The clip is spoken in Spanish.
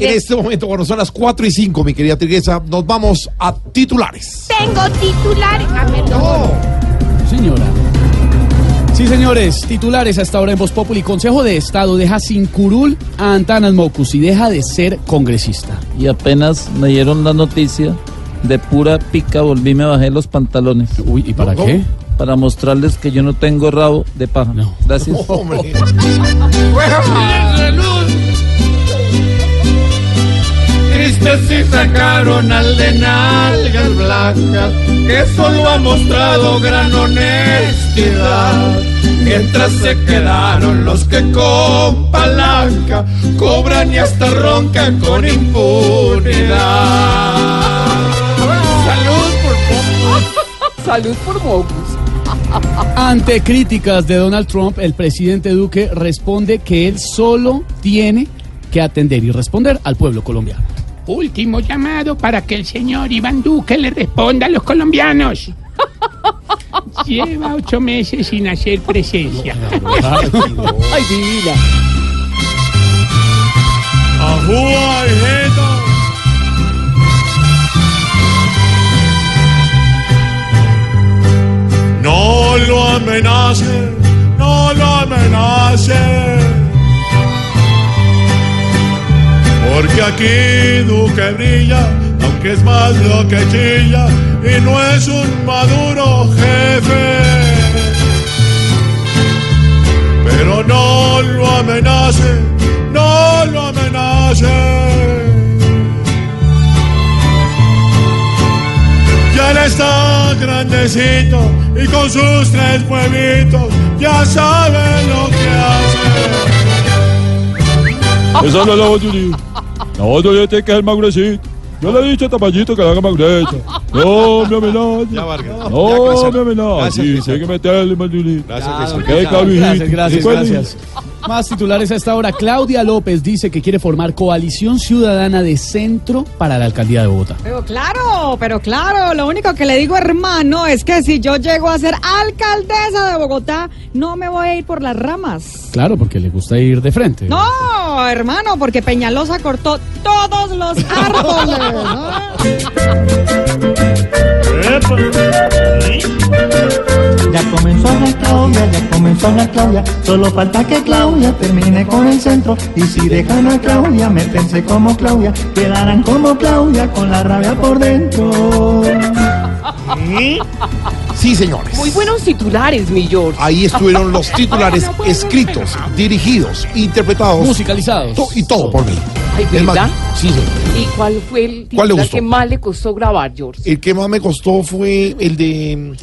En este momento, cuando son las 4 y 5, mi querida Trigueza, nos vamos a titulares. Tengo titulares. Ah, perdón. Señora. Sí, señores, titulares hasta ahora en Voz Populi. Consejo de Estado deja sin curul a Antanas Mocus y deja de ser congresista. y apenas me dieron la noticia, de pura pica volví me bajé los pantalones Uy, ¿y para No, qué? para mostrarles que yo no tengo rabo de paja. No. Gracias. Hombre. Tristes y sacaron al de nalgas blancas, que solo ha mostrado gran honestidad. Mientras se quedaron los que con palanca cobran y hasta roncan con impunidad. Salud por Salud por Mocus. Ante críticas de Donald Trump, el presidente Duque responde que él solo tiene que atender y responder al pueblo colombiano. Último llamado para que el señor Iván Duque le responda a los colombianos. Lleva ocho meses sin hacer presencia. Ay, divina. No lo amenacen, no lo amenacen. Porque aquí Duque brilla, aunque es más lo que chilla, y no es un maduro jefe. Pero no lo amenacen, no lo amenacen. Ya él está grandecito y con sus tres pueblitos ya sabe lo que hace. Esa no la voz de un tiene que ser más gruesita. Yo le he dicho a Tamayito que la haga gruesa. No. Ya, Vargas. Ya, No me amenace. Gracias, Sí, Cristian. hay que meterle hijo. Gracias, cabijito. Gracias, gracias, gracias. Más titulares a esta hora. Claudia López dice que quiere formar coalición ciudadana de centro para la alcaldía de Bogotá. Pero claro, pero claro, lo único que le digo, hermano, es que si yo llego a ser alcaldesa de Bogotá, no me voy a ir por las ramas. Claro, porque le gusta ir de frente. No, hermano, porque Peñalosa cortó todos los árboles. ¿no? Ya comenzó la Claudia, ya comenzó la Claudia. Solo falta que Claudia termine con el centro. Y si dejan a Claudia, métense como Claudia. Quedarán como Claudia con la rabia por dentro. Sí, señores. Muy buenos titulares, mi George. Ahí estuvieron los titulares escritos, dirigidos, interpretados Musicalizados. to- y todo por mí. Ay, ¿verdad? sí, señor. ¿Y cuál fue el ¿Cuál le titular gustó? que más le costó grabar, George? El que más me costó fue el de